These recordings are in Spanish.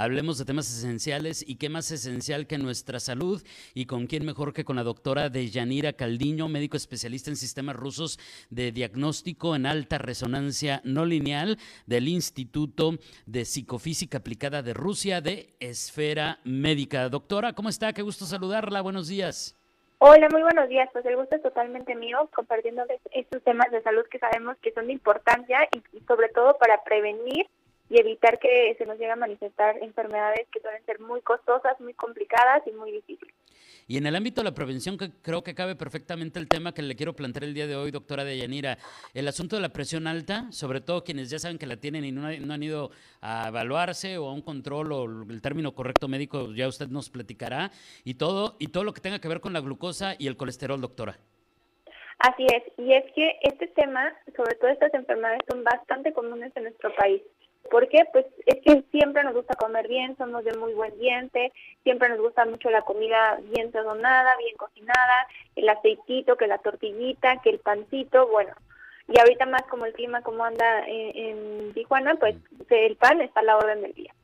Hablemos de temas esenciales y qué más esencial que nuestra salud y con quién mejor que con la doctora Deyanira Caldiño, médico especialista en sistemas rusos de diagnóstico en alta resonancia no lineal del Instituto de Psicofísica Aplicada de Rusia de Esfera Médica. Doctora, ¿cómo está? Qué gusto saludarla. Buenos días. Hola, muy buenos días. Pues el gusto es totalmente mío compartiendo estos temas de salud que sabemos que son de importancia y sobre todo para prevenir y evitar que se nos llegue a manifestar enfermedades que suelen ser muy costosas, muy complicadas y muy difíciles. Y en el ámbito de la prevención, que creo que cabe perfectamente el tema que le quiero plantear el día de hoy, doctora Deyanira, el asunto de la presión alta, sobre todo quienes ya saben que la tienen y no, han ido a evaluarse o a un control o el término correcto médico, ya usted nos platicará, y todo, y todo lo que tenga que ver con la glucosa y el colesterol, doctora. Así es, y es que este tema, sobre todo estas enfermedades, son bastante comunes en nuestro país. ¿Por qué? Pues es que siempre nos gusta comer bien, somos de muy buen diente, siempre nos gusta mucho la comida bien sazonada, bien cocinada, el aceitito, que la tortillita, que el pancito, bueno. Y ahorita más como el clima como anda en, Tijuana, pues el pan está a la orden del día.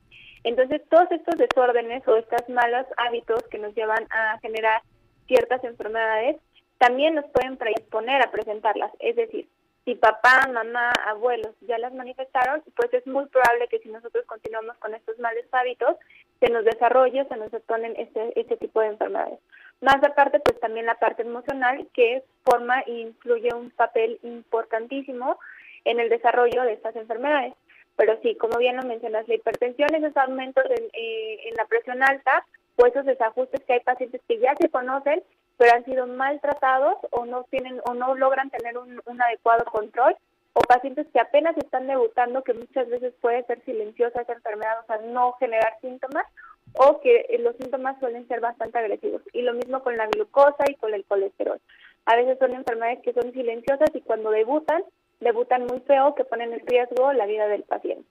Entonces todos estos desórdenes o estos malos hábitos que nos llevan a generar ciertas enfermedades también nos pueden predisponer a presentarlas. Es decir, si papá, mamá, abuelos ya las manifestaron, pues es muy probable que si nosotros continuamos con estos malos hábitos, se nos desarrolle, se nos detonen este, este tipo de enfermedades. Más aparte, pues también la parte emocional, que forma e influye un papel importantísimo en el desarrollo de estas enfermedades. Pero sí, como bien lo mencionas, la hipertensión, esos aumentos en, eh, en la presión alta, o esos desajustes que hay pacientes que ya se conocen pero han sido maltratados o no tienen o no logran tener un, adecuado control o pacientes que apenas están debutando que muchas veces puede ser silenciosa esa enfermedad, o sea, no generar síntomas o que los síntomas suelen ser bastante agresivos. Y lo mismo con la glucosa y con el colesterol. A veces son enfermedades que son silenciosas y cuando debutan, debutan muy feo que ponen en riesgo la vida del paciente.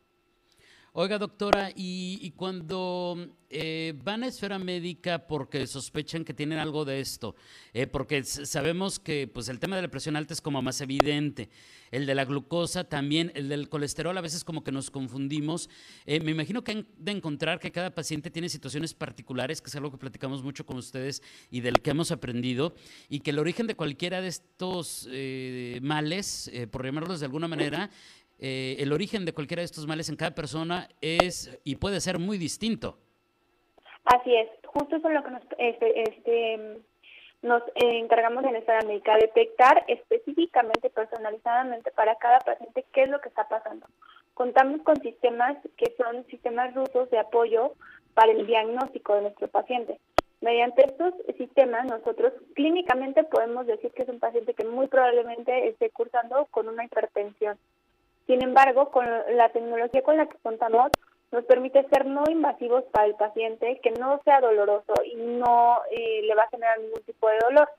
Oiga, doctora, y, cuando eh, van a esfera médica porque sospechan que tienen algo de esto, eh, porque sabemos que pues el tema de la presión alta es como más evidente, el de la glucosa también, el del colesterol a veces como que nos confundimos. Eh, me imagino que han de encontrar que cada paciente tiene situaciones particulares, que es algo que platicamos mucho con ustedes y del que hemos aprendido, y que el origen de cualquiera de estos males, por llamarlos de alguna manera, eh, el origen de cualquiera de estos males en cada persona es y puede ser muy distinto. Así es, justo eso es lo que nos, este, este, nos encargamos en esta médica, detectar específicamente, personalizadamente para cada paciente qué es lo que está pasando. Contamos con sistemas que son sistemas rusos de apoyo para el diagnóstico de nuestro paciente. Mediante estos sistemas, nosotros clínicamente podemos decir que es un paciente que muy probablemente esté cursando con una hipertensión sin embargo, con la tecnología con la que contamos, nos permite ser no invasivos para el paciente, que no sea doloroso y no eh, le va a generar ningún tipo de dolor.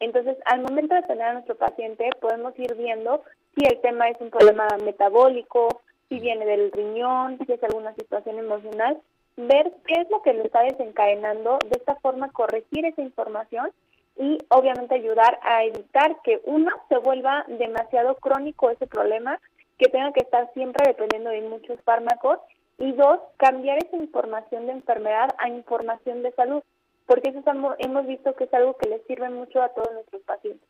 Entonces, al momento de tener a nuestro paciente, podemos ir viendo si el tema es un problema metabólico, si viene del riñón, si es alguna situación emocional, ver qué es lo que le está desencadenando, de esta forma corregir esa información y obviamente ayudar a evitar que uno se vuelva demasiado crónico ese problema que tenga que estar siempre dependiendo de muchos fármacos y dos, cambiar esa información de enfermedad a información de salud, porque eso hemos visto que es algo que les sirve mucho a todos nuestros pacientes.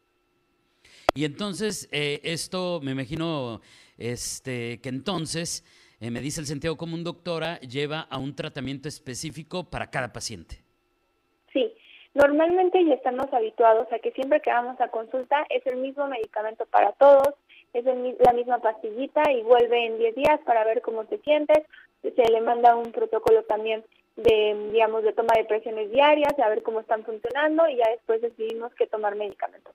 Y entonces, eh, esto me imagino este, que entonces, eh, me dice el sentido común, doctora, lleva a un tratamiento específico para cada paciente. Sí, normalmente ya estamos habituados a que siempre que vamos a consulta es el mismo medicamento para todos, es la misma pastillita y vuelve en 10 días para ver cómo te sientes. Se le manda un protocolo también de, digamos, de toma de presiones diarias, a ver cómo están funcionando y ya después decidimos qué tomar medicamentos.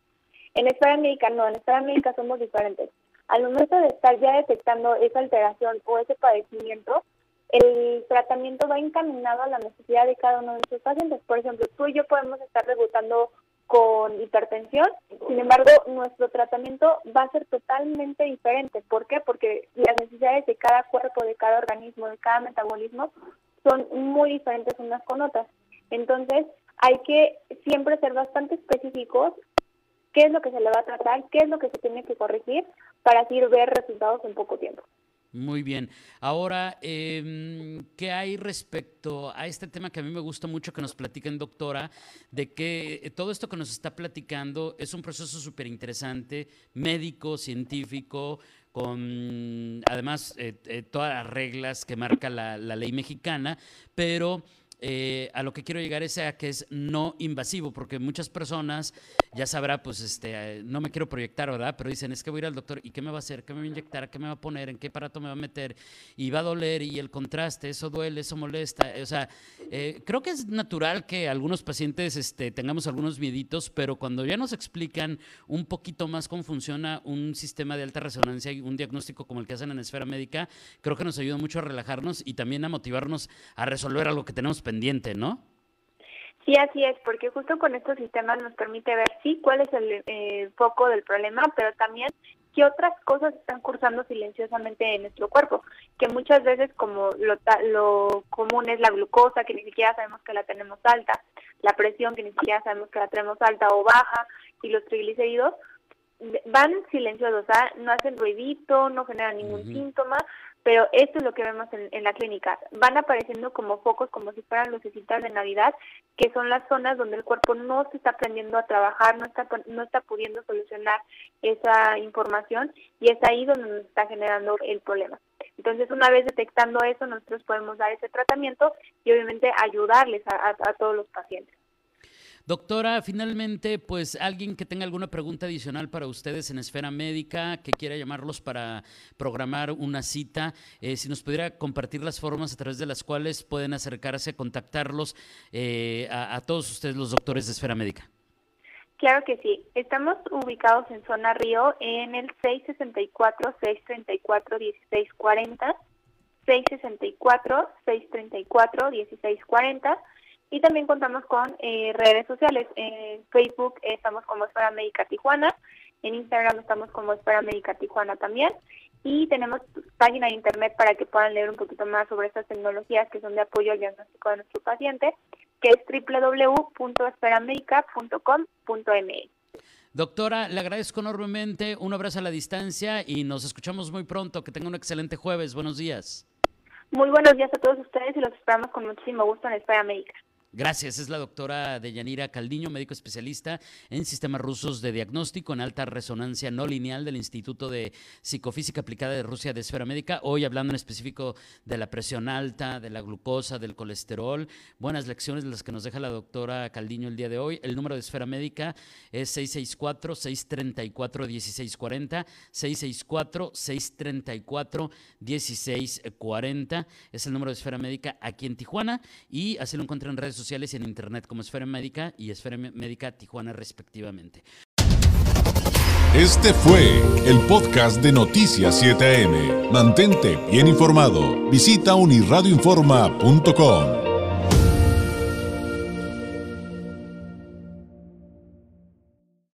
En esfera médica no, en esfera médica somos diferentes. Al momento de estar ya detectando esa alteración o ese padecimiento, el tratamiento va encaminado a la necesidad de cada uno de nuestros pacientes. Por ejemplo, tú y yo podemos estar debutando con hipertensión. Sin embargo, nuestro tratamiento va a ser totalmente diferente. ¿Por qué? Porque las necesidades de cada cuerpo, de cada organismo, de cada metabolismo son muy diferentes unas con otras. Entonces, hay que siempre ser bastante específicos qué es lo que se le va a tratar, qué es lo que se tiene que corregir para así ver resultados en poco tiempo. Muy bien. Ahora, eh, ¿qué hay respecto a este tema que a mí me gusta mucho que nos platiquen, doctora, de que todo esto que nos está platicando es un proceso súper interesante, médico, científico, con además eh, eh, todas las reglas que marca la ley mexicana, pero eh, a lo que quiero llegar es a que es no invasivo, porque muchas personas, ya sabrá, pues este, eh, no me quiero proyectar, ¿verdad? Pero dicen, es que voy a ir al doctor, ¿y qué me va a hacer? ¿Qué me va a inyectar? ¿Qué me va a poner? ¿En qué aparato me va a meter? Y va a doler, y el contraste, eso duele, eso molesta. O sea, eh, creo que es natural que algunos pacientes este, tengamos algunos mieditos, pero cuando ya nos explican un poquito más cómo funciona un sistema de alta resonancia y un diagnóstico como el que hacen en esfera médica, creo que nos ayuda mucho a relajarnos y también a motivarnos a resolver algo que tenemos pendiente, ¿no? Sí, así es, porque justo con estos sistemas nos permite ver, sí, cuál es el eh, foco del problema, pero también qué otras cosas están cursando silenciosamente en nuestro cuerpo, que muchas veces como lo, lo común es la glucosa, que ni siquiera sabemos que la tenemos alta, la presión, que ni siquiera sabemos que la tenemos alta o baja, y los triglicéridos, van silenciosos, o sea, no hacen ruidito, no generan ningún síntoma, pero esto es lo que vemos en, la clínica. Van apareciendo como focos, como si fueran lucecitas de Navidad, que son las zonas donde el cuerpo no se está aprendiendo a trabajar, no está, no está pudiendo solucionar esa información y es ahí donde nos está generando el problema. Entonces, una vez detectando eso, nosotros podemos dar ese tratamiento y obviamente ayudarles a todos los pacientes. Doctora, finalmente, pues alguien que tenga alguna pregunta adicional para ustedes en esfera médica, que quiera llamarlos para programar una cita, eh, si nos pudiera compartir las formas a través de las cuales pueden acercarse, contactarlos eh, a, a todos ustedes los doctores de esfera médica. Claro que sí. Estamos ubicados en Zona Río en el 664-634-1640, 664-634-1640 y también contamos con eh, redes sociales. En Facebook estamos como Esfera Médica Tijuana, en Instagram estamos como Esfera Médica Tijuana también. Y tenemos página de internet para que puedan leer un poquito más sobre estas tecnologías que son de apoyo al diagnóstico de nuestro paciente, que es www.esferamedica.com.mx. Doctora, le agradezco enormemente, un abrazo a la distancia y nos escuchamos muy pronto. Que tenga un excelente jueves. Buenos días. Muy buenos días a todos ustedes y los esperamos con muchísimo gusto en Esfera Médica. Gracias, es la doctora Deyanira Caldiño, médico especialista en sistemas rusos de diagnóstico en alta resonancia no lineal del Instituto de Psicofísica Aplicada de Rusia de Esfera Médica. Hoy hablando en específico de la presión alta, de la glucosa, del colesterol. Buenas lecciones las que nos deja la doctora Caldiño el día de hoy. El número de Esfera Médica es 664-634-1640, 664-634-1640. Es el número de Esfera Médica aquí en Tijuana y así lo encuentran en redes sociales y en internet como Esfera Médica y Esfera Médica Tijuana respectivamente. Este fue el podcast de Noticias 7am. Mantente bien informado. Visita unirradioinforma.com.